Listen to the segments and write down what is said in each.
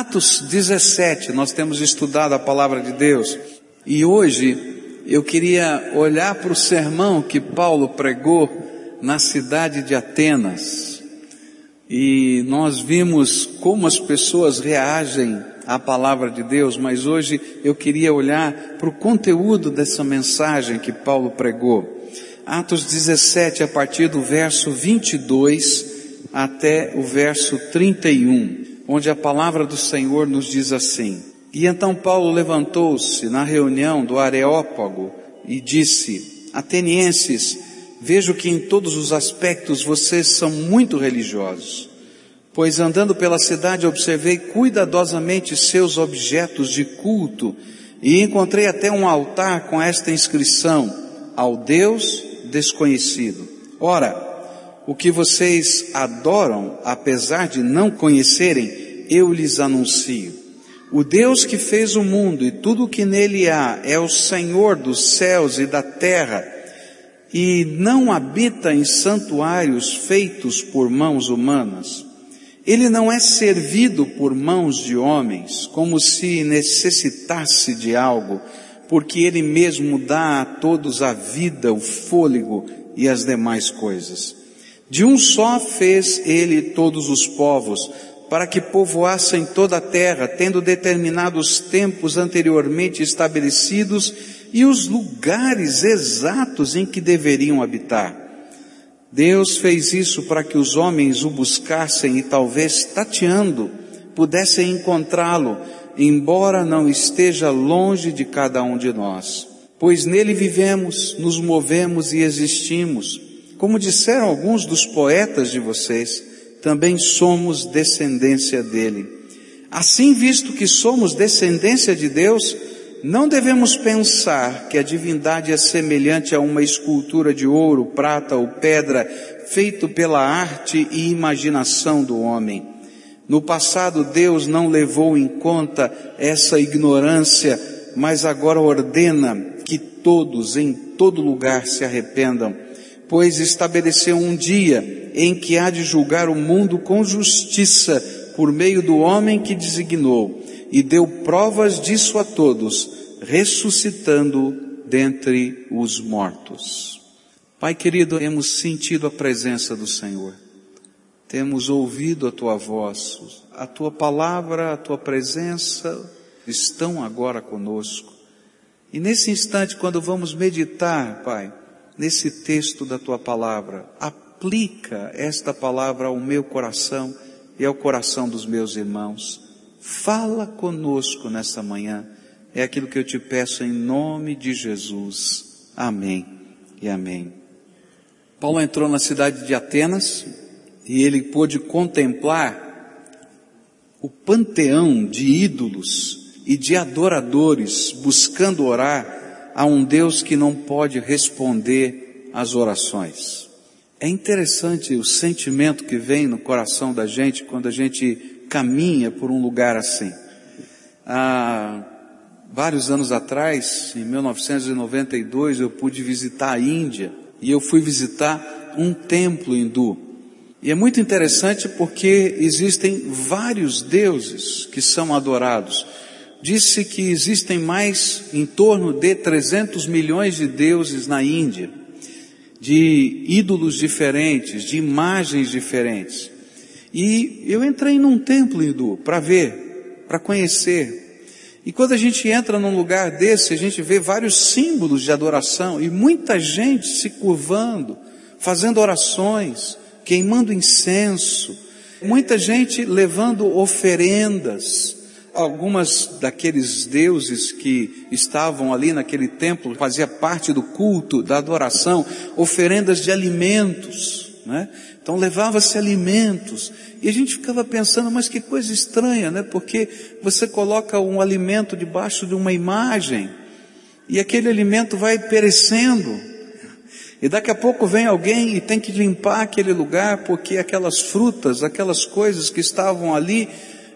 Atos 17, nós temos estudado a palavra de Deus e hoje eu queria olhar para o sermão que Paulo pregou na cidade de Atenas. E nós vimos como as pessoas reagem à palavra de Deus, mas hoje eu queria olhar para o conteúdo dessa mensagem que Paulo pregou. Atos 17, a partir do verso 22 até o verso 31 onde a palavra do Senhor nos diz assim: E então Paulo levantou-se na reunião do Areópago e disse: Atenienses, vejo que em todos os aspectos vocês são muito religiosos. Pois andando pela cidade observei cuidadosamente seus objetos de culto e encontrei até um altar com esta inscrição: Ao Deus desconhecido. Ora, o que vocês adoram, apesar de não conhecerem, eu lhes anuncio. O Deus que fez o mundo e tudo o que nele há é o Senhor dos céus e da terra e não habita em santuários feitos por mãos humanas. Ele não é servido por mãos de homens, como se necessitasse de algo, porque ele mesmo dá a todos a vida, o fôlego e as demais coisas. De um só fez ele todos os povos, para que povoassem toda a terra, tendo determinado os tempos anteriormente estabelecidos e os lugares exatos em que deveriam habitar. Deus fez isso para que os homens o buscassem e talvez tateando pudessem encontrá-lo, embora não esteja longe de cada um de nós. Pois nele vivemos, nos movemos e existimos como disseram alguns dos poetas de vocês, também somos descendência dele. Assim, visto que somos descendência de Deus, não devemos pensar que a divindade é semelhante a uma escultura de ouro, prata ou pedra, feito pela arte e imaginação do homem. No passado, Deus não levou em conta essa ignorância, mas agora ordena que todos, em todo lugar, se arrependam pois estabeleceu um dia em que há de julgar o mundo com justiça por meio do homem que designou, e deu provas disso a todos, ressuscitando dentre os mortos. Pai querido, temos sentido a presença do Senhor, temos ouvido a tua voz, a tua palavra, a tua presença estão agora conosco. E nesse instante, quando vamos meditar, Pai, nesse texto da tua palavra. Aplica esta palavra ao meu coração e ao coração dos meus irmãos. Fala conosco nessa manhã. É aquilo que eu te peço em nome de Jesus. Amém e amém. Paulo entrou na cidade de Atenas e ele pôde contemplar o panteão de ídolos e de adoradores buscando orar a um Deus que não pode responder às orações. É interessante o sentimento que vem no coração da gente quando a gente caminha por um lugar assim. Há vários anos atrás, em 1992, eu pude visitar a Índia e eu fui visitar um templo hindu. E é muito interessante porque existem vários deuses que são adorados disse que existem mais em torno de 300 milhões de deuses na Índia, de ídolos diferentes, de imagens diferentes. E eu entrei num templo hindu para ver, para conhecer. E quando a gente entra num lugar desse, a gente vê vários símbolos de adoração e muita gente se curvando, fazendo orações, queimando incenso, muita gente levando oferendas, algumas daqueles deuses que estavam ali naquele templo, fazia parte do culto, da adoração, oferendas de alimentos, né? Então levava-se alimentos. E a gente ficava pensando, mas que coisa estranha, né? Porque você coloca um alimento debaixo de uma imagem, e aquele alimento vai perecendo. E daqui a pouco vem alguém e tem que limpar aquele lugar, porque aquelas frutas, aquelas coisas que estavam ali,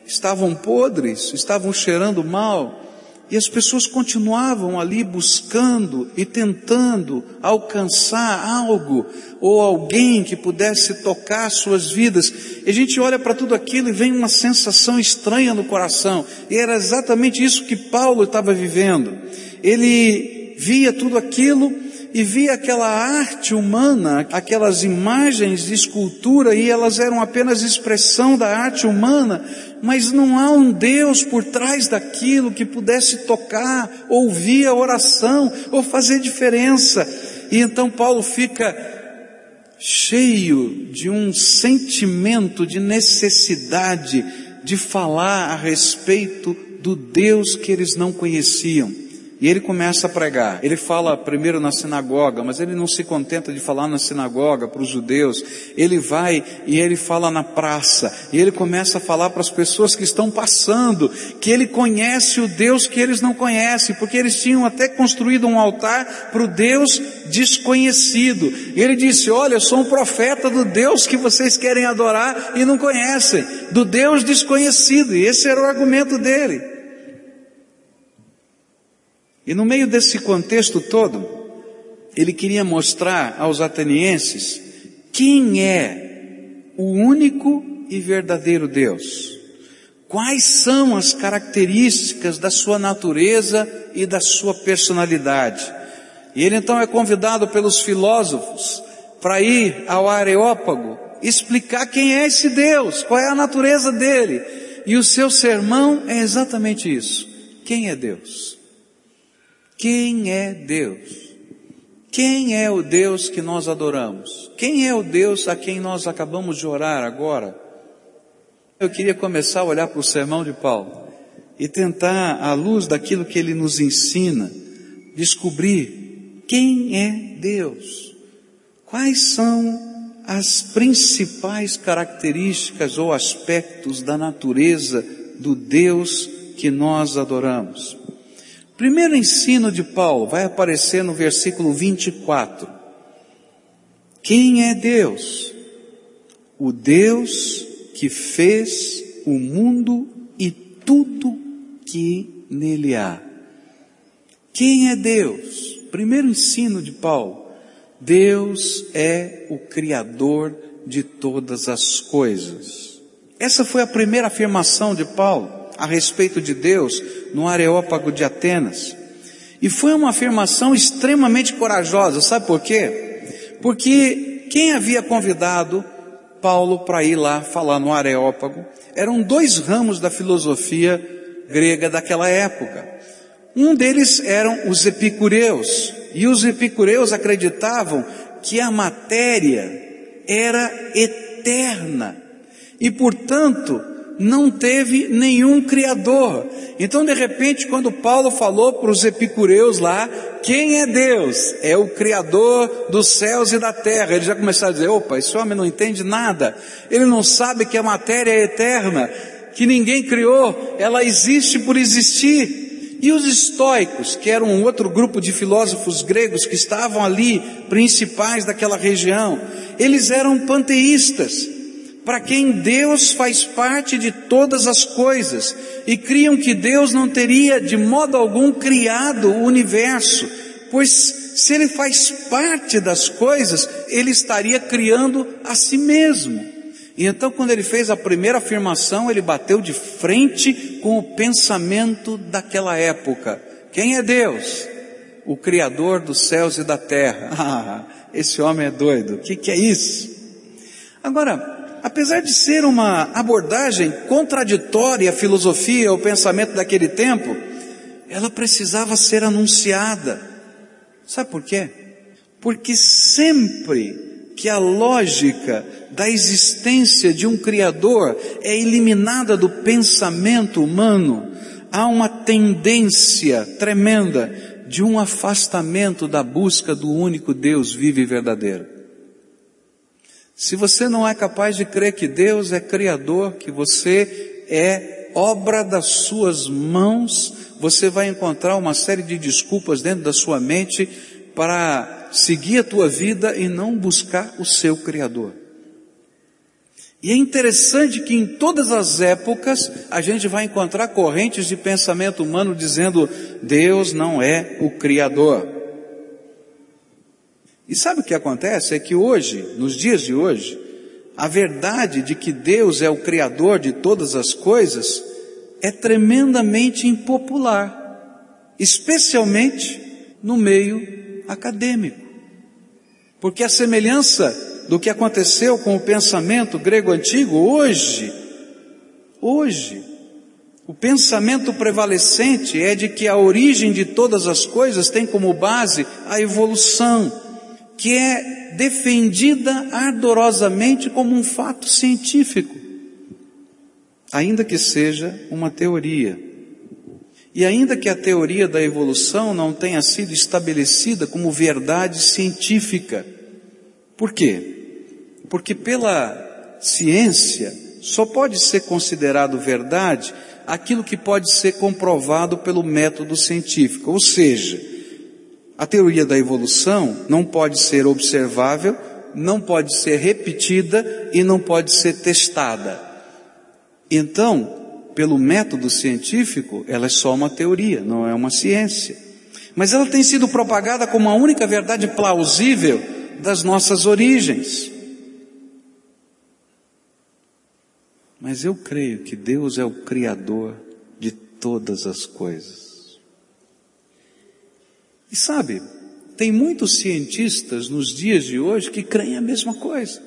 estavam podres, estavam cheirando mal, e as pessoas continuavam ali buscando e tentando alcançar algo ou alguém que pudesse tocar suas vidas. E a gente olha para tudo aquilo e vem uma sensação estranha no coração. E era exatamente isso que Paulo estava vivendo. Ele via tudo aquilo e via aquela arte humana, aquelas imagens de escultura e elas eram apenas expressão da arte humana, mas não há um Deus por trás daquilo que pudesse tocar, ouvir a oração ou fazer diferença. E então Paulo fica cheio de um sentimento de necessidade de falar a respeito do Deus que eles não conheciam. E ele começa a pregar. Ele fala primeiro na sinagoga, mas ele não se contenta de falar na sinagoga para os judeus. Ele vai e ele fala na praça. E ele começa a falar para as pessoas que estão passando, que ele conhece o Deus que eles não conhecem, porque eles tinham até construído um altar para o Deus desconhecido. E ele disse: Olha, eu sou um profeta do Deus que vocês querem adorar e não conhecem, do Deus desconhecido. E esse era o argumento dele. E no meio desse contexto todo, ele queria mostrar aos atenienses quem é o único e verdadeiro Deus. Quais são as características da sua natureza e da sua personalidade. E ele então é convidado pelos filósofos para ir ao Areópago explicar quem é esse Deus, qual é a natureza dele. E o seu sermão é exatamente isso. Quem é Deus? Quem é Deus? Quem é o Deus que nós adoramos? Quem é o Deus a quem nós acabamos de orar agora? Eu queria começar a olhar para o sermão de Paulo e tentar, à luz daquilo que ele nos ensina, descobrir quem é Deus. Quais são as principais características ou aspectos da natureza do Deus que nós adoramos? Primeiro ensino de Paulo vai aparecer no versículo 24. Quem é Deus? O Deus que fez o mundo e tudo que nele há. Quem é Deus? Primeiro ensino de Paulo. Deus é o Criador de todas as coisas. Essa foi a primeira afirmação de Paulo a respeito de Deus no Areópago de Atenas. E foi uma afirmação extremamente corajosa, sabe por quê? Porque quem havia convidado Paulo para ir lá falar no Areópago eram dois ramos da filosofia grega daquela época. Um deles eram os epicureus, e os epicureus acreditavam que a matéria era eterna e, portanto, não teve nenhum criador. Então, de repente, quando Paulo falou para os epicureus lá, quem é Deus? É o criador dos céus e da terra. Eles já começaram a dizer, opa, esse homem não entende nada. Ele não sabe que a matéria é eterna, que ninguém criou, ela existe por existir. E os estoicos, que eram um outro grupo de filósofos gregos que estavam ali, principais daquela região, eles eram panteístas para quem Deus faz parte de todas as coisas e criam que Deus não teria de modo algum criado o universo, pois se ele faz parte das coisas, ele estaria criando a si mesmo. E então, quando ele fez a primeira afirmação, ele bateu de frente com o pensamento daquela época. Quem é Deus? O Criador dos céus e da terra. Ah, esse homem é doido. O que, que é isso? Agora, apesar de ser uma abordagem contraditória à filosofia, ao pensamento daquele tempo, ela precisava ser anunciada. Sabe por quê? Porque sempre que a lógica da existência de um Criador é eliminada do pensamento humano, há uma tendência tremenda de um afastamento da busca do único Deus vivo e verdadeiro. Se você não é capaz de crer que Deus é Criador, que você é obra das suas mãos, você vai encontrar uma série de desculpas dentro da sua mente para seguir a tua vida e não buscar o seu Criador. E é interessante que em todas as épocas a gente vai encontrar correntes de pensamento humano dizendo Deus não é o Criador. E sabe o que acontece? É que hoje, nos dias de hoje, a verdade de que Deus é o Criador de todas as coisas é tremendamente impopular, especialmente no meio acadêmico. Porque a semelhança do que aconteceu com o pensamento grego antigo, hoje, hoje, o pensamento prevalecente é de que a origem de todas as coisas tem como base a evolução, que é defendida ardorosamente como um fato científico, ainda que seja uma teoria. E ainda que a teoria da evolução não tenha sido estabelecida como verdade científica. Por quê? Porque pela ciência só pode ser considerado verdade aquilo que pode ser comprovado pelo método científico, ou seja, a teoria da evolução não pode ser observável, não pode ser repetida e não pode ser testada. Então, pelo método científico, ela é só uma teoria, não é uma ciência. Mas ela tem sido propagada como a única verdade plausível das nossas origens. Mas eu creio que Deus é o Criador de todas as coisas. E sabe, tem muitos cientistas nos dias de hoje que creem a mesma coisa.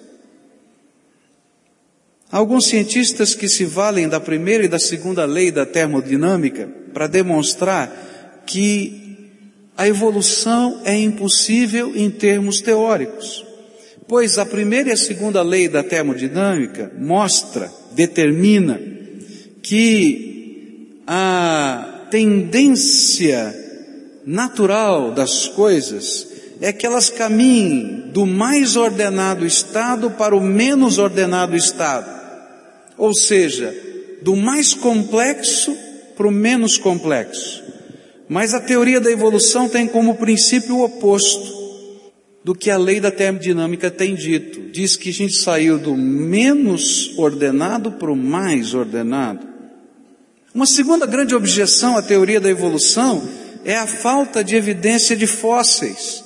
alguns cientistas que se valem da primeira e da segunda lei da termodinâmica para demonstrar que a evolução é impossível em termos teóricos. Pois a primeira e a segunda lei da termodinâmica mostra, determina que a tendência natural das coisas é que elas caminhem do mais ordenado estado para o menos ordenado estado. Ou seja, do mais complexo para o menos complexo. Mas a teoria da evolução tem como princípio o oposto do que a lei da termodinâmica tem dito. Diz que a gente saiu do menos ordenado para o mais ordenado. Uma segunda grande objeção à teoria da evolução é a falta de evidência de fósseis,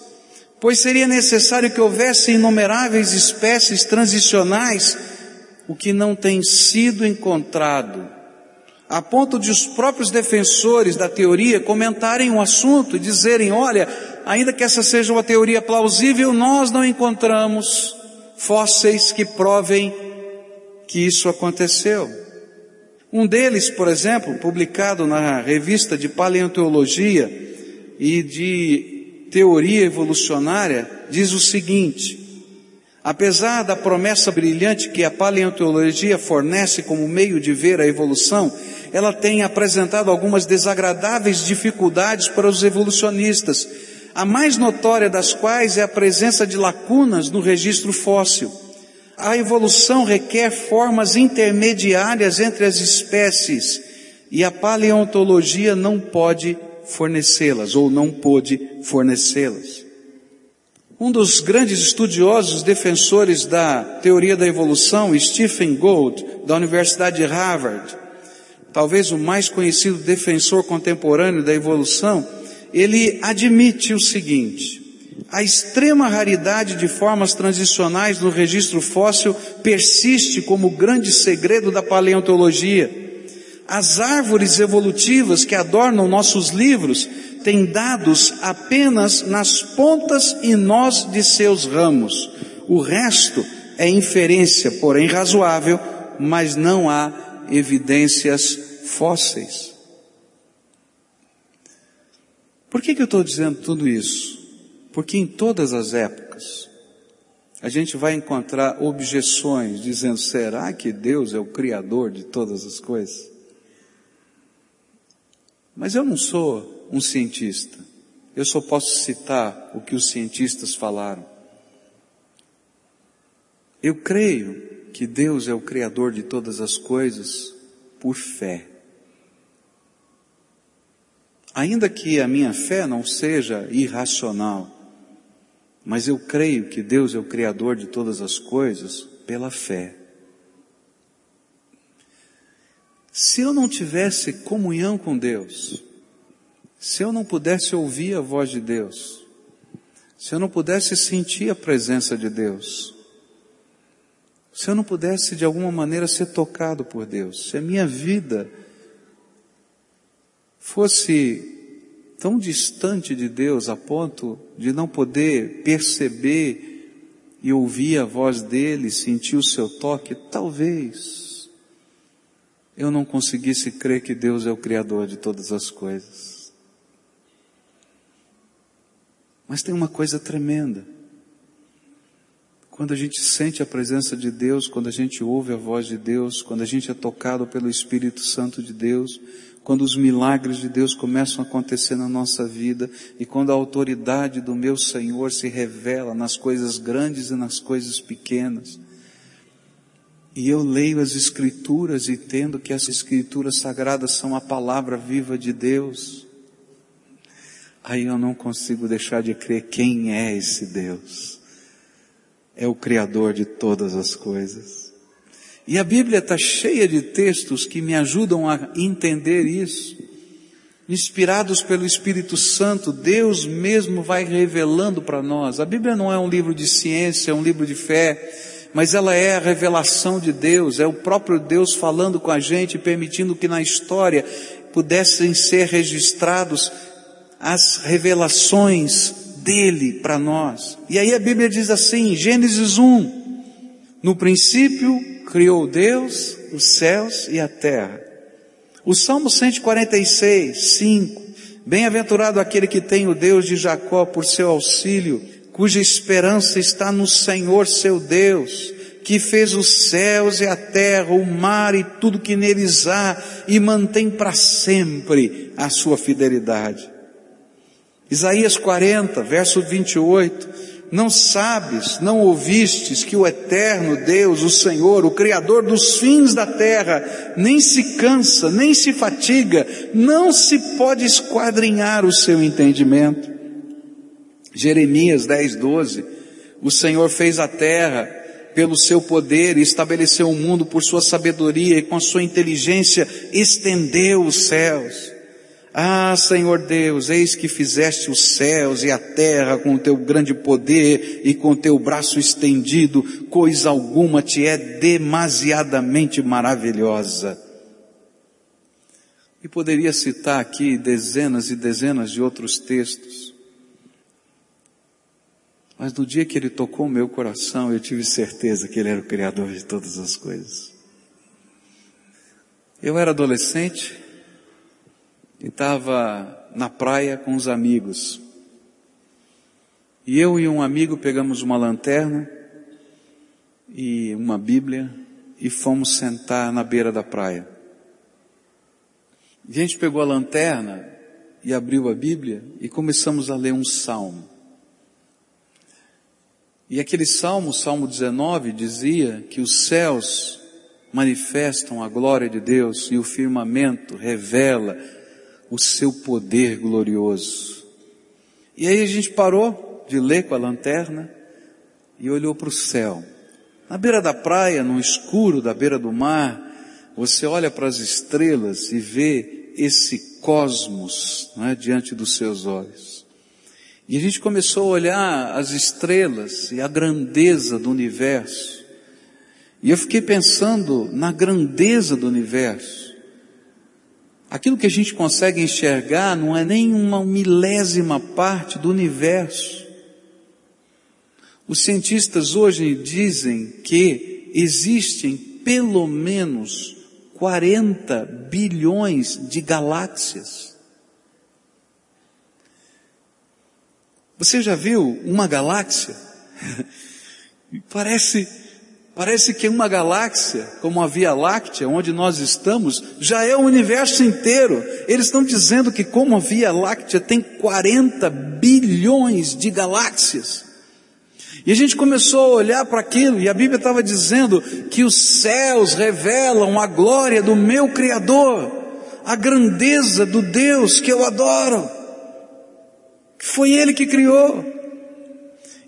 pois seria necessário que houvesse inumeráveis espécies transicionais, o que não tem sido encontrado, a ponto de os próprios defensores da teoria comentarem o assunto e dizerem, olha, ainda que essa seja uma teoria plausível, nós não encontramos fósseis que provem que isso aconteceu. Um deles, por exemplo, publicado na revista de Paleontologia e de Teoria Evolucionária, diz o seguinte: Apesar da promessa brilhante que a paleontologia fornece como meio de ver a evolução, ela tem apresentado algumas desagradáveis dificuldades para os evolucionistas, a mais notória das quais é a presença de lacunas no registro fóssil a evolução requer formas intermediárias entre as espécies e a paleontologia não pode fornecê-las ou não pôde fornecê-las. Um dos grandes estudiosos defensores da teoria da evolução, Stephen Gould, da Universidade de Harvard, talvez o mais conhecido defensor contemporâneo da evolução, ele admite o seguinte: a extrema raridade de formas transicionais no registro fóssil persiste como grande segredo da paleontologia. As árvores evolutivas que adornam nossos livros têm dados apenas nas pontas e nós de seus ramos. O resto é inferência, porém razoável, mas não há evidências fósseis. Por que, que eu estou dizendo tudo isso? Porque em todas as épocas, a gente vai encontrar objeções dizendo: será que Deus é o Criador de todas as coisas? Mas eu não sou um cientista. Eu só posso citar o que os cientistas falaram. Eu creio que Deus é o Criador de todas as coisas por fé. Ainda que a minha fé não seja irracional, mas eu creio que Deus é o Criador de todas as coisas pela fé. Se eu não tivesse comunhão com Deus, se eu não pudesse ouvir a voz de Deus, se eu não pudesse sentir a presença de Deus, se eu não pudesse de alguma maneira ser tocado por Deus, se a minha vida fosse tão distante de Deus a ponto de não poder perceber e ouvir a voz dele, sentir o seu toque, talvez eu não conseguisse crer que Deus é o Criador de todas as coisas. Mas tem uma coisa tremenda. Quando a gente sente a presença de Deus, quando a gente ouve a voz de Deus, quando a gente é tocado pelo Espírito Santo de Deus, quando os milagres de Deus começam a acontecer na nossa vida e quando a autoridade do meu Senhor se revela nas coisas grandes e nas coisas pequenas. E eu leio as Escrituras e entendo que as Escrituras sagradas são a palavra viva de Deus. Aí eu não consigo deixar de crer quem é esse Deus. É o Criador de todas as coisas. E a Bíblia está cheia de textos que me ajudam a entender isso. Inspirados pelo Espírito Santo, Deus mesmo vai revelando para nós. A Bíblia não é um livro de ciência, é um livro de fé, mas ela é a revelação de Deus, é o próprio Deus falando com a gente, permitindo que na história pudessem ser registrados as revelações dele para nós. E aí a Bíblia diz assim, Gênesis 1, no princípio criou Deus os céus e a terra. O Salmo 146, 5. Bem-aventurado aquele que tem o Deus de Jacó por seu auxílio, cuja esperança está no Senhor seu Deus, que fez os céus e a terra, o mar e tudo que neles há, e mantém para sempre a sua fidelidade. Isaías 40, verso 28. Não sabes, não ouvistes que o eterno Deus, o Senhor, o Criador dos fins da terra, nem se cansa, nem se fatiga, não se pode esquadrinhar o seu entendimento. Jeremias 10, 12. O Senhor fez a terra pelo seu poder e estabeleceu o mundo por sua sabedoria e com a sua inteligência estendeu os céus. Ah, Senhor Deus, eis que fizeste os céus e a terra com o teu grande poder e com o teu braço estendido, coisa alguma te é demasiadamente maravilhosa. E poderia citar aqui dezenas e dezenas de outros textos. Mas no dia que ele tocou o meu coração, eu tive certeza que ele era o Criador de todas as coisas. Eu era adolescente, e estava na praia com os amigos. E eu e um amigo pegamos uma lanterna e uma Bíblia e fomos sentar na beira da praia. a gente pegou a lanterna e abriu a Bíblia e começamos a ler um salmo. E aquele salmo, Salmo 19, dizia que os céus manifestam a glória de Deus e o firmamento revela o seu poder glorioso. E aí a gente parou de ler com a lanterna e olhou para o céu. Na beira da praia, no escuro da beira do mar, você olha para as estrelas e vê esse cosmos é, diante dos seus olhos. E a gente começou a olhar as estrelas e a grandeza do universo. E eu fiquei pensando na grandeza do universo. Aquilo que a gente consegue enxergar não é nem uma milésima parte do universo. Os cientistas hoje dizem que existem pelo menos 40 bilhões de galáxias. Você já viu uma galáxia? Parece Parece que uma galáxia, como a Via Láctea, onde nós estamos, já é o universo inteiro. Eles estão dizendo que como a Via Láctea tem 40 bilhões de galáxias. E a gente começou a olhar para aquilo, e a Bíblia estava dizendo que os céus revelam a glória do meu Criador, a grandeza do Deus que eu adoro. Foi Ele que criou.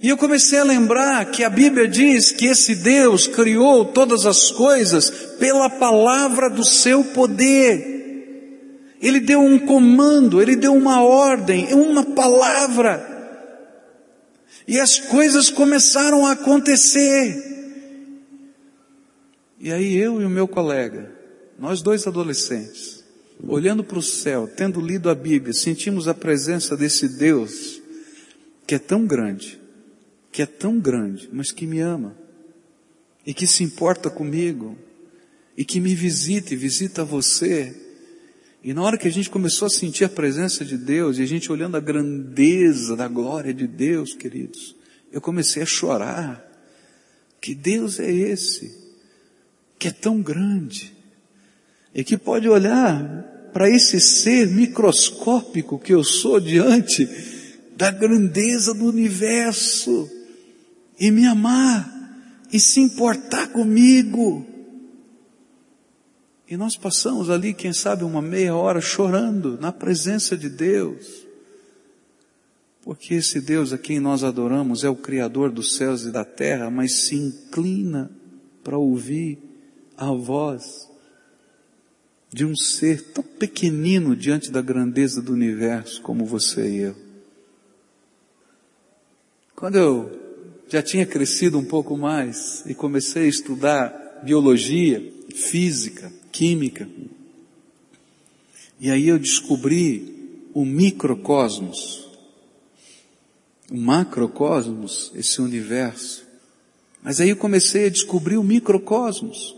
E eu comecei a lembrar que a Bíblia diz que esse Deus criou todas as coisas pela palavra do seu poder. Ele deu um comando, ele deu uma ordem, uma palavra. E as coisas começaram a acontecer. E aí eu e o meu colega, nós dois adolescentes, olhando para o céu, tendo lido a Bíblia, sentimos a presença desse Deus que é tão grande, que é tão grande, mas que me ama e que se importa comigo e que me visita e visita você. E na hora que a gente começou a sentir a presença de Deus e a gente olhando a grandeza da glória de Deus, queridos, eu comecei a chorar. Que Deus é esse? Que é tão grande e que pode olhar para esse ser microscópico que eu sou diante da grandeza do universo e me amar e se importar comigo. E nós passamos ali, quem sabe, uma meia hora chorando na presença de Deus. Porque esse Deus a quem nós adoramos é o Criador dos céus e da terra, mas se inclina para ouvir a voz de um ser tão pequenino diante da grandeza do universo como você e eu. Quando eu já tinha crescido um pouco mais e comecei a estudar biologia, física, química, e aí eu descobri o microcosmos, o macrocosmos, esse universo. Mas aí eu comecei a descobrir o microcosmos.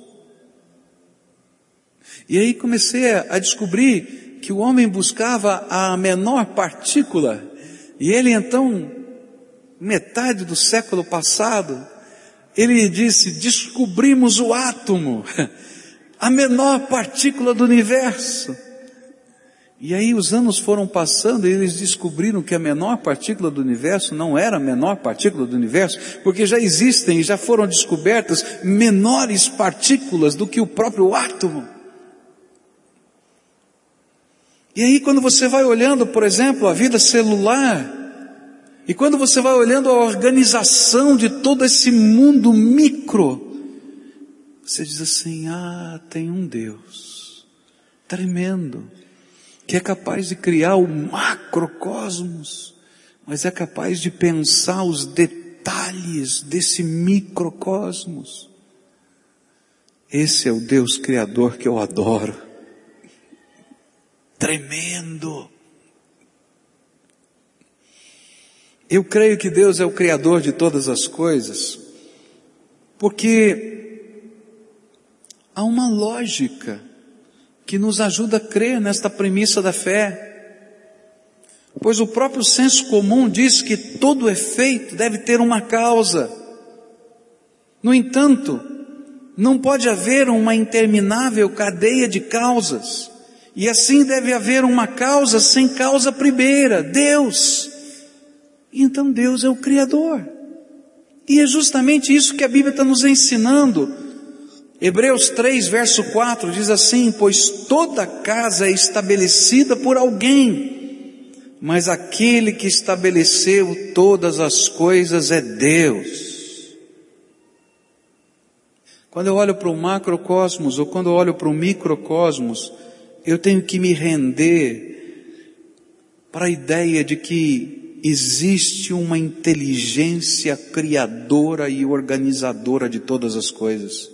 E aí comecei a descobrir que o homem buscava a menor partícula, e ele então, metade do século passado, ele disse, descobrimos o átomo, a menor partícula do universo. E aí os anos foram passando e eles descobriram que a menor partícula do universo não era a menor partícula do universo, porque já existem e já foram descobertas menores partículas do que o próprio átomo. E aí quando você vai olhando, por exemplo, a vida celular, e quando você vai olhando a organização de todo esse mundo micro, você diz assim: ah, tem um Deus tremendo, que é capaz de criar o macrocosmos, mas é capaz de pensar os detalhes desse microcosmos. Esse é o Deus Criador que eu adoro tremendo. Eu creio que Deus é o Criador de todas as coisas, porque há uma lógica que nos ajuda a crer nesta premissa da fé. Pois o próprio senso comum diz que todo efeito deve ter uma causa. No entanto, não pode haver uma interminável cadeia de causas. E assim deve haver uma causa sem causa primeira, Deus. Então Deus é o Criador. E é justamente isso que a Bíblia está nos ensinando. Hebreus 3, verso 4 diz assim: Pois toda casa é estabelecida por alguém, mas aquele que estabeleceu todas as coisas é Deus. Quando eu olho para o macrocosmos ou quando eu olho para o microcosmos, eu tenho que me render para a ideia de que existe uma inteligência criadora e organizadora de todas as coisas.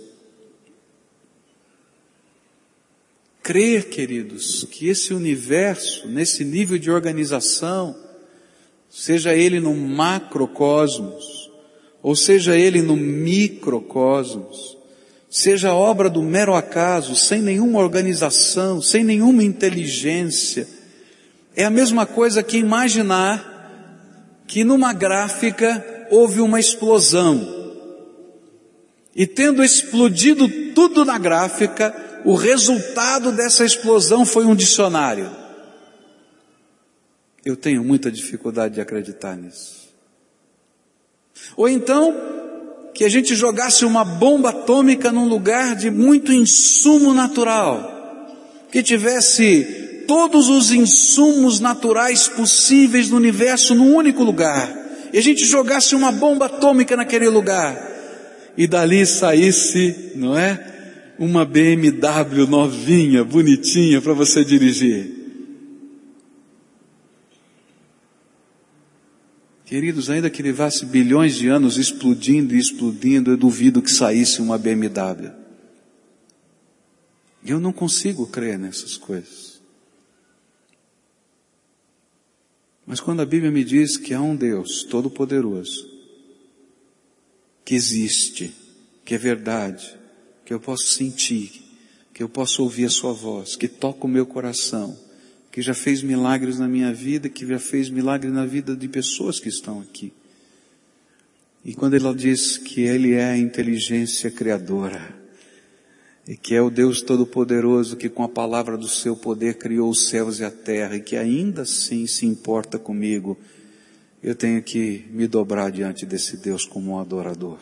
Crer, queridos, que esse universo, nesse nível de organização, seja ele no macrocosmos, ou seja ele no microcosmos, seja obra do mero acaso, sem nenhuma organização, sem nenhuma inteligência, é a mesma coisa que imaginar que numa gráfica houve uma explosão. E tendo explodido tudo na gráfica, o resultado dessa explosão foi um dicionário. Eu tenho muita dificuldade de acreditar nisso. Ou então, que a gente jogasse uma bomba atômica num lugar de muito insumo natural, que tivesse todos os insumos naturais possíveis no universo num único lugar, e a gente jogasse uma bomba atômica naquele lugar, e dali saísse, não é? Uma BMW novinha, bonitinha para você dirigir. Queridos, ainda que levasse bilhões de anos explodindo e explodindo, eu duvido que saísse uma BMW. Eu não consigo crer nessas coisas. Mas quando a Bíblia me diz que há um Deus Todo-Poderoso, que existe, que é verdade, que eu posso sentir, que eu posso ouvir a Sua voz, que toca o meu coração, que já fez milagres na minha vida, que já fez milagres na vida de pessoas que estão aqui. E quando ela diz que Ele é a inteligência criadora, e que é o Deus Todo-Poderoso que com a palavra do seu poder criou os céus e a terra, e que ainda assim se importa comigo, eu tenho que me dobrar diante desse Deus como um adorador.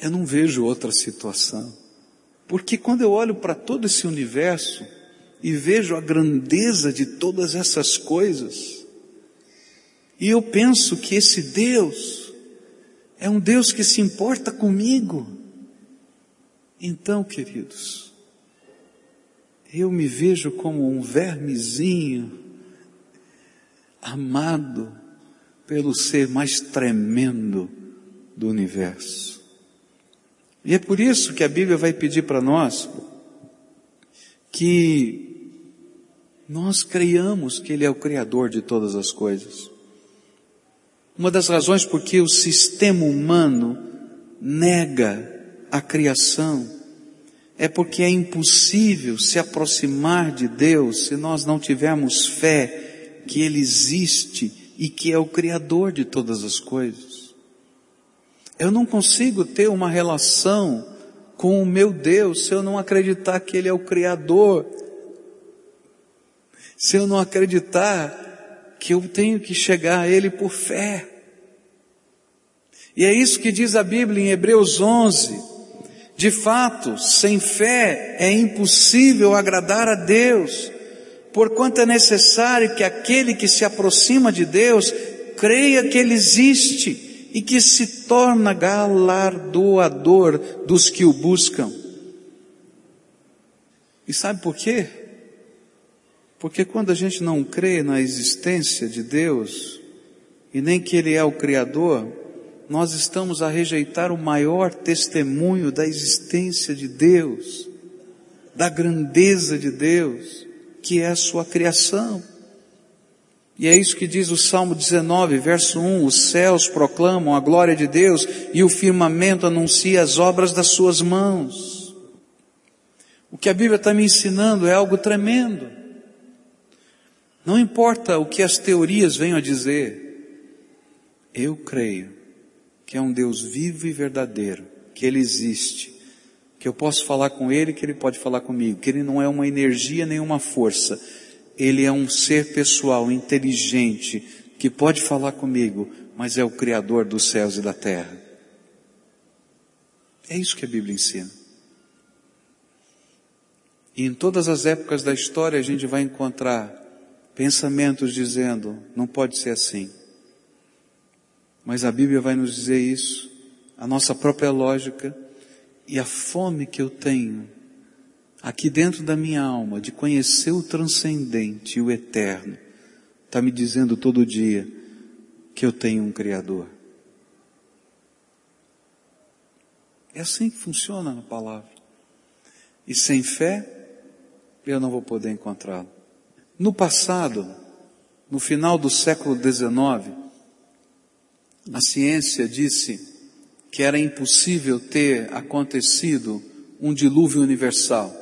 Eu não vejo outra situação. Porque quando eu olho para todo esse universo e vejo a grandeza de todas essas coisas, e eu penso que esse Deus é um Deus que se importa comigo. Então, queridos, eu me vejo como um vermezinho amado pelo ser mais tremendo do universo. E é por isso que a Bíblia vai pedir para nós que nós creiamos que Ele é o Criador de todas as coisas. Uma das razões por que o sistema humano nega a criação é porque é impossível se aproximar de Deus se nós não tivermos fé que Ele existe e que é o Criador de todas as coisas. Eu não consigo ter uma relação com o meu Deus se eu não acreditar que Ele é o Criador. Se eu não acreditar que eu tenho que chegar a Ele por fé. E é isso que diz a Bíblia em Hebreus 11. De fato, sem fé é impossível agradar a Deus, porquanto é necessário que aquele que se aproxima de Deus creia que Ele existe e que se torna galardoador dos que o buscam. E sabe por quê? Porque quando a gente não crê na existência de Deus, e nem que Ele é o Criador, nós estamos a rejeitar o maior testemunho da existência de Deus, da grandeza de Deus, que é a sua criação. E é isso que diz o Salmo 19, verso 1: Os céus proclamam a glória de Deus e o firmamento anuncia as obras das suas mãos. O que a Bíblia está me ensinando é algo tremendo. Não importa o que as teorias venham a dizer, eu creio que é um Deus vivo e verdadeiro, que Ele existe, que eu posso falar com Ele, que Ele pode falar comigo, que Ele não é uma energia nem uma força, Ele é um ser pessoal, inteligente, que pode falar comigo, mas é o Criador dos céus e da terra. É isso que a Bíblia ensina. E em todas as épocas da história a gente vai encontrar pensamentos dizendo, não pode ser assim. Mas a Bíblia vai nos dizer isso, a nossa própria lógica e a fome que eu tenho aqui dentro da minha alma de conhecer o transcendente e o eterno, está me dizendo todo dia que eu tenho um Criador. É assim que funciona na palavra. E sem fé, eu não vou poder encontrá-lo. No passado, no final do século XIX, a ciência disse que era impossível ter acontecido um dilúvio universal.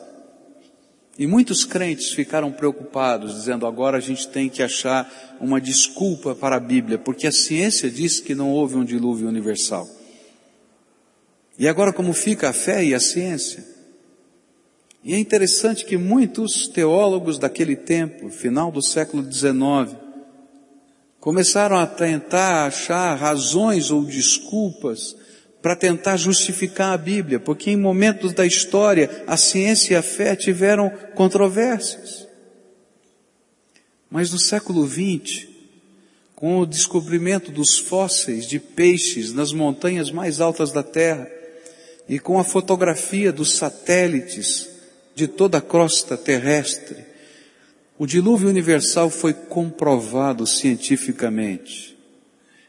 E muitos crentes ficaram preocupados, dizendo agora a gente tem que achar uma desculpa para a Bíblia, porque a ciência diz que não houve um dilúvio universal. E agora como fica a fé e a ciência? E é interessante que muitos teólogos daquele tempo, final do século XIX, começaram a tentar achar razões ou desculpas para tentar justificar a Bíblia, porque em momentos da história a ciência e a fé tiveram controvérsias. Mas no século XX, com o descobrimento dos fósseis de peixes nas montanhas mais altas da Terra e com a fotografia dos satélites de toda a crosta terrestre, o dilúvio universal foi comprovado cientificamente.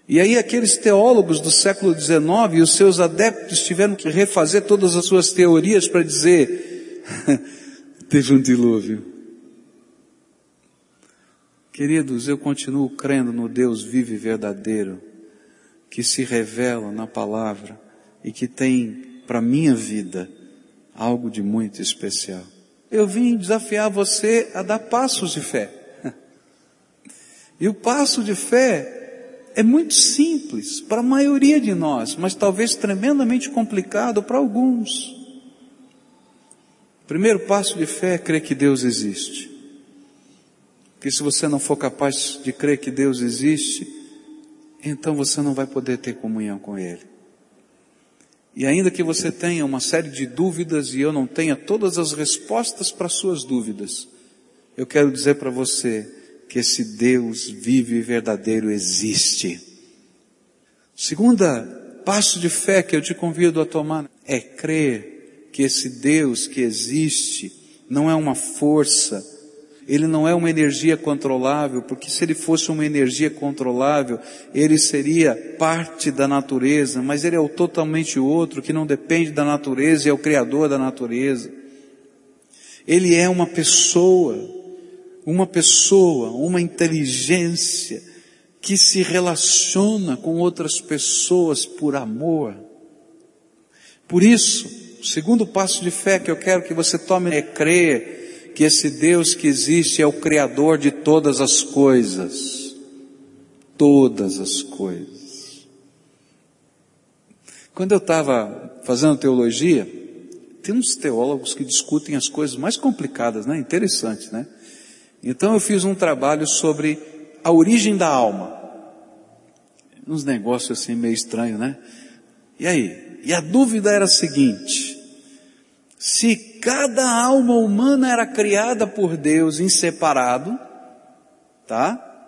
E aí aqueles teólogos do século XIX e os seus adeptos tiveram que refazer todas as suas teorias para dizer, teve um dilúvio. Queridos, eu continuo crendo no Deus vivo e verdadeiro, que se revela na palavra e que tem para minha vida algo de muito especial. Eu vim desafiar você a dar passos de fé. E o passo de fé é muito simples para a maioria de nós, mas talvez tremendamente complicado para alguns. O primeiro passo de fé é crer que Deus existe. Porque se você não for capaz de crer que Deus existe, então você não vai poder ter comunhão com Ele. E ainda que você tenha uma série de dúvidas e eu não tenha todas as respostas para suas dúvidas, eu quero dizer para você que esse Deus vivo e verdadeiro existe. Segunda passo de fé que eu te convido a tomar é crer que esse Deus que existe não é uma força, ele não é uma energia controlável, porque se ele fosse uma energia controlável, ele seria parte da natureza, mas ele é o totalmente outro, que não depende da natureza e é o criador da natureza. Ele é uma pessoa, uma pessoa, uma inteligência que se relaciona com outras pessoas por amor. Por isso, o segundo passo de fé que eu quero que você tome é crer que esse Deus que existe é o Criador de todas as coisas. Todas as coisas. Quando eu estava fazendo teologia, tem uns teólogos que discutem as coisas mais complicadas, né? Interessante, né? Então eu fiz um trabalho sobre a origem da alma. Uns negócios assim meio estranhos, né? E aí? E a dúvida era a seguinte: se cada alma humana era criada por Deus em separado, tá?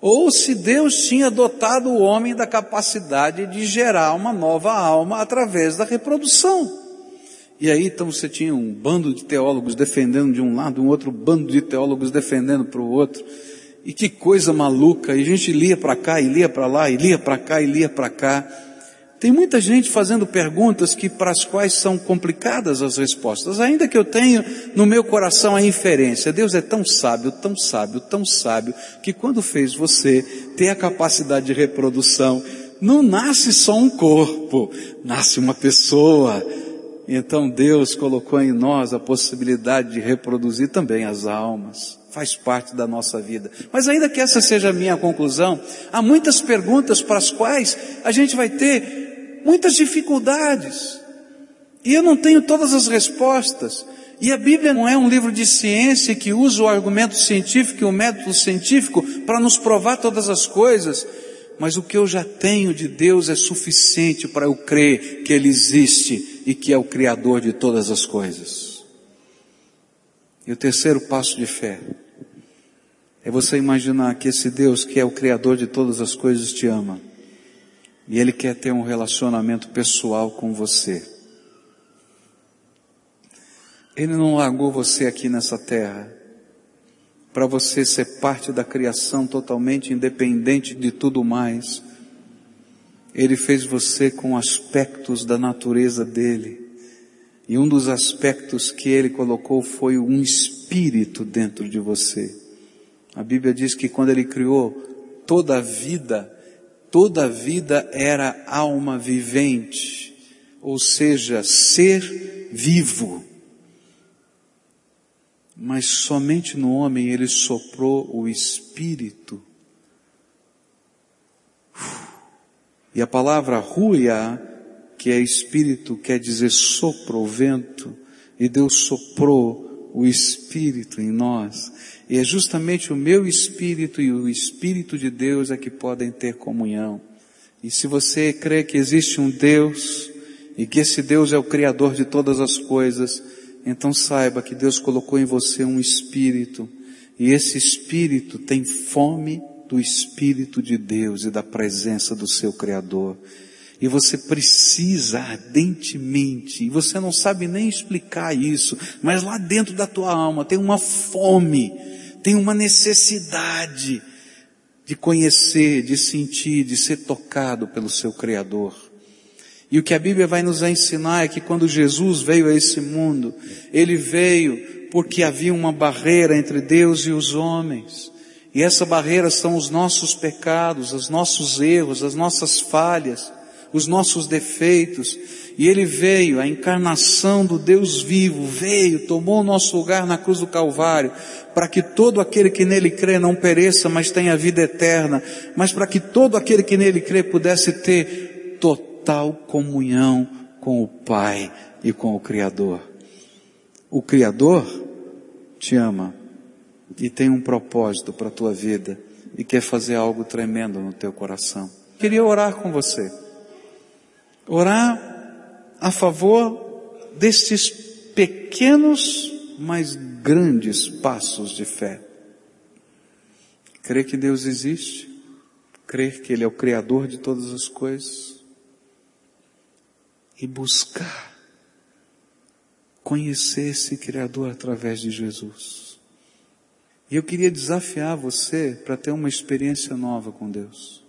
Ou se Deus tinha dotado o homem da capacidade de gerar uma nova alma através da reprodução. E aí então você tinha um bando de teólogos defendendo de um lado, um outro bando de teólogos defendendo para o outro. E que coisa maluca, e a gente lia para cá, e lia para lá, e lia para cá, e lia para cá. Tem muita gente fazendo perguntas que para as quais são complicadas as respostas, ainda que eu tenha no meu coração a inferência. Deus é tão sábio, tão sábio, tão sábio, que quando fez você ter a capacidade de reprodução, não nasce só um corpo, nasce uma pessoa. Então Deus colocou em nós a possibilidade de reproduzir também as almas faz parte da nossa vida. Mas ainda que essa seja a minha conclusão, há muitas perguntas para as quais a gente vai ter muitas dificuldades. E eu não tenho todas as respostas. E a Bíblia não é um livro de ciência que usa o argumento científico e o método científico para nos provar todas as coisas. Mas o que eu já tenho de Deus é suficiente para eu crer que Ele existe e que é o Criador de todas as coisas. E o terceiro passo de fé é você imaginar que esse Deus que é o Criador de todas as coisas te ama. E Ele quer ter um relacionamento pessoal com você. Ele não largou você aqui nessa terra para você ser parte da criação totalmente independente de tudo mais. Ele fez você com aspectos da natureza dele. E um dos aspectos que ele colocou foi um espírito dentro de você. A Bíblia diz que quando ele criou toda a vida, toda vida era alma vivente, ou seja, ser vivo. Mas somente no homem ele soprou o espírito. E a palavra ruia, que é espírito, quer dizer sopro, vento, e Deus soprou o espírito em nós. E é justamente o meu espírito e o espírito de Deus é que podem ter comunhão. E se você crê que existe um Deus e que esse Deus é o Criador de todas as coisas, então saiba que Deus colocou em você um espírito e esse espírito tem fome do Espírito de Deus e da presença do seu Criador. E você precisa ardentemente, e você não sabe nem explicar isso, mas lá dentro da tua alma tem uma fome, tem uma necessidade de conhecer, de sentir, de ser tocado pelo seu Criador. E o que a Bíblia vai nos ensinar é que quando Jesus veio a esse mundo, Ele veio porque havia uma barreira entre Deus e os homens. E essa barreira são os nossos pecados, os nossos erros, as nossas falhas, os nossos defeitos. E Ele veio, a encarnação do Deus vivo, veio, tomou o nosso lugar na cruz do Calvário, para que todo aquele que nele crê não pereça, mas tenha vida eterna, mas para que todo aquele que nele crê pudesse ter total comunhão com o Pai e com o Criador. O Criador te ama e tem um propósito para a tua vida e quer fazer algo tremendo no teu coração. Queria orar com você. Orar a favor destes pequenos, mas grandes passos de fé. Crer que Deus existe, crer que Ele é o Criador de todas as coisas e buscar conhecer esse Criador através de Jesus. E eu queria desafiar você para ter uma experiência nova com Deus.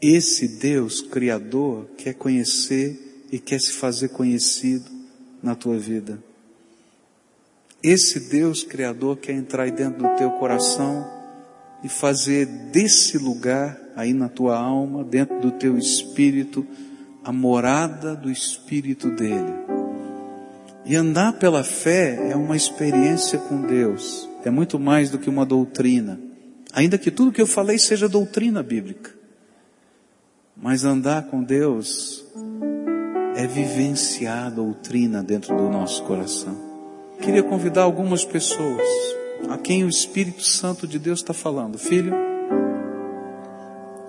Esse Deus Criador quer conhecer e quer se fazer conhecido na tua vida. Esse Deus Criador quer entrar aí dentro do teu coração e fazer desse lugar, aí na tua alma, dentro do teu espírito, a morada do Espírito dele. E andar pela fé é uma experiência com Deus, é muito mais do que uma doutrina. Ainda que tudo que eu falei seja doutrina bíblica. Mas andar com Deus é vivenciar a doutrina dentro do nosso coração. Queria convidar algumas pessoas a quem o Espírito Santo de Deus está falando, filho,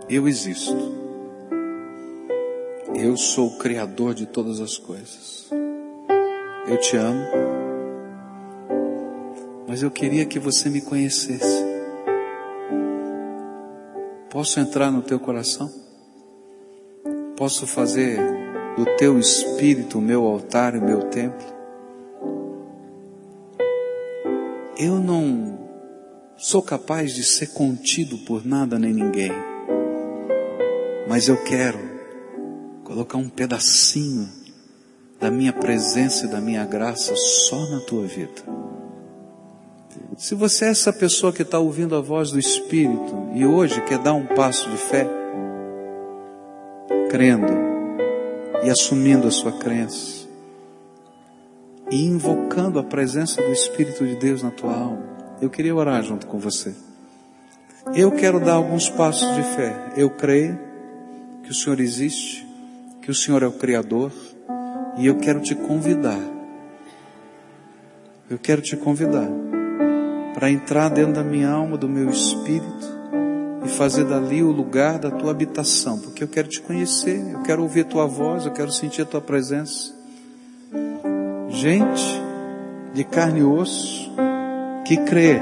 eu existo. Eu sou o Criador de todas as coisas. Eu te amo. Mas eu queria que você me conhecesse. Posso entrar no teu coração? Posso fazer do teu espírito, o meu altar, o meu templo. Eu não sou capaz de ser contido por nada nem ninguém, mas eu quero colocar um pedacinho da minha presença e da minha graça só na tua vida. Se você é essa pessoa que está ouvindo a voz do Espírito e hoje quer dar um passo de fé, crendo e assumindo a sua crença e invocando a presença do Espírito de Deus na tua alma. Eu queria orar junto com você. Eu quero dar alguns passos de fé. Eu creio que o Senhor existe, que o Senhor é o Criador e eu quero te convidar. Eu quero te convidar para entrar dentro da minha alma, do meu espírito e fazer dali o lugar da tua habitação, porque eu quero te conhecer, eu quero ouvir tua voz, eu quero sentir a tua presença. Gente de carne e osso que crê,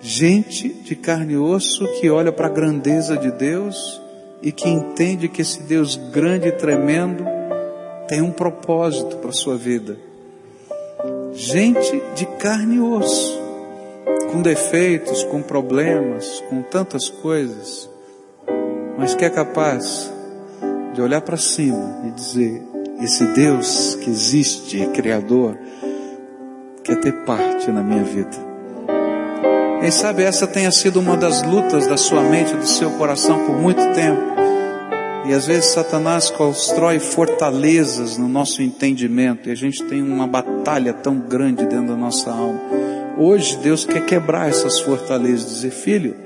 gente de carne e osso que olha para a grandeza de Deus e que entende que esse Deus grande e tremendo tem um propósito para a sua vida. Gente de carne e osso com defeitos, com problemas, com tantas coisas, mas que é capaz de olhar para cima e dizer: esse Deus que existe, Criador, quer ter parte na minha vida. Quem sabe essa tenha sido uma das lutas da sua mente, do seu coração por muito tempo. E às vezes Satanás constrói fortalezas no nosso entendimento e a gente tem uma batalha tão grande dentro da nossa alma. Hoje Deus quer quebrar essas fortalezas, dizer, filho,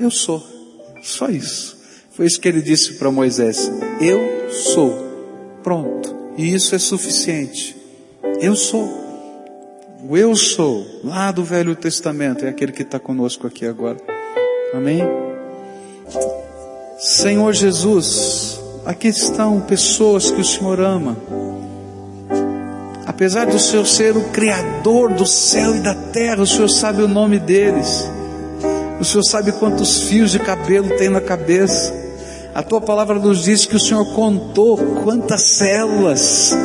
eu sou, só isso. Foi isso que ele disse para Moisés, eu sou, pronto, e isso é suficiente. Eu sou. O eu sou, lá do Velho Testamento, é aquele que está conosco aqui agora. Amém? Senhor Jesus, aqui estão pessoas que o Senhor ama Apesar do Senhor ser o Criador do céu e da terra, o Senhor sabe o nome deles. O Senhor sabe quantos fios de cabelo tem na cabeça. A tua palavra nos diz que o Senhor contou quantas células.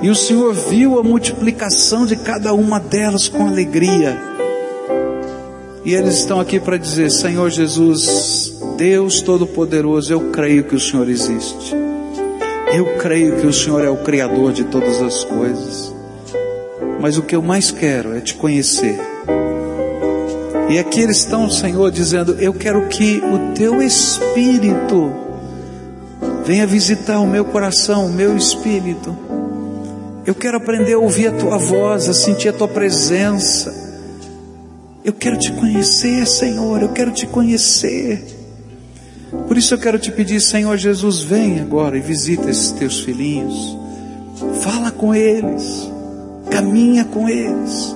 E o Senhor viu a multiplicação de cada uma delas com alegria. E eles estão aqui para dizer: Senhor Jesus, Deus Todo-Poderoso, eu creio que o Senhor existe. Eu creio que o Senhor é o Criador de todas as coisas. Mas o que eu mais quero é te conhecer. E aqui eles estão, Senhor, dizendo: Eu quero que o teu Espírito venha visitar o meu coração, o meu espírito. Eu quero aprender a ouvir a tua voz, a sentir a tua presença. Eu quero te conhecer, Senhor, eu quero te conhecer. Por isso eu quero te pedir, Senhor Jesus, vem agora e visita esses teus filhinhos. Fala com eles, caminha com eles,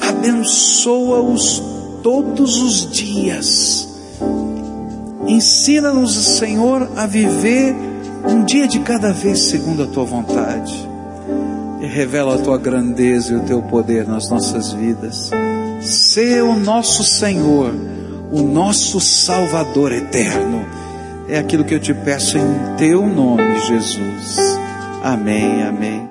abençoa-os todos os dias. Ensina-nos, Senhor, a viver um dia de cada vez segundo a tua vontade e revela a tua grandeza e o teu poder nas nossas vidas. Sê o nosso Senhor, o nosso Salvador eterno. É aquilo que eu te peço em teu nome, Jesus. Amém, amém.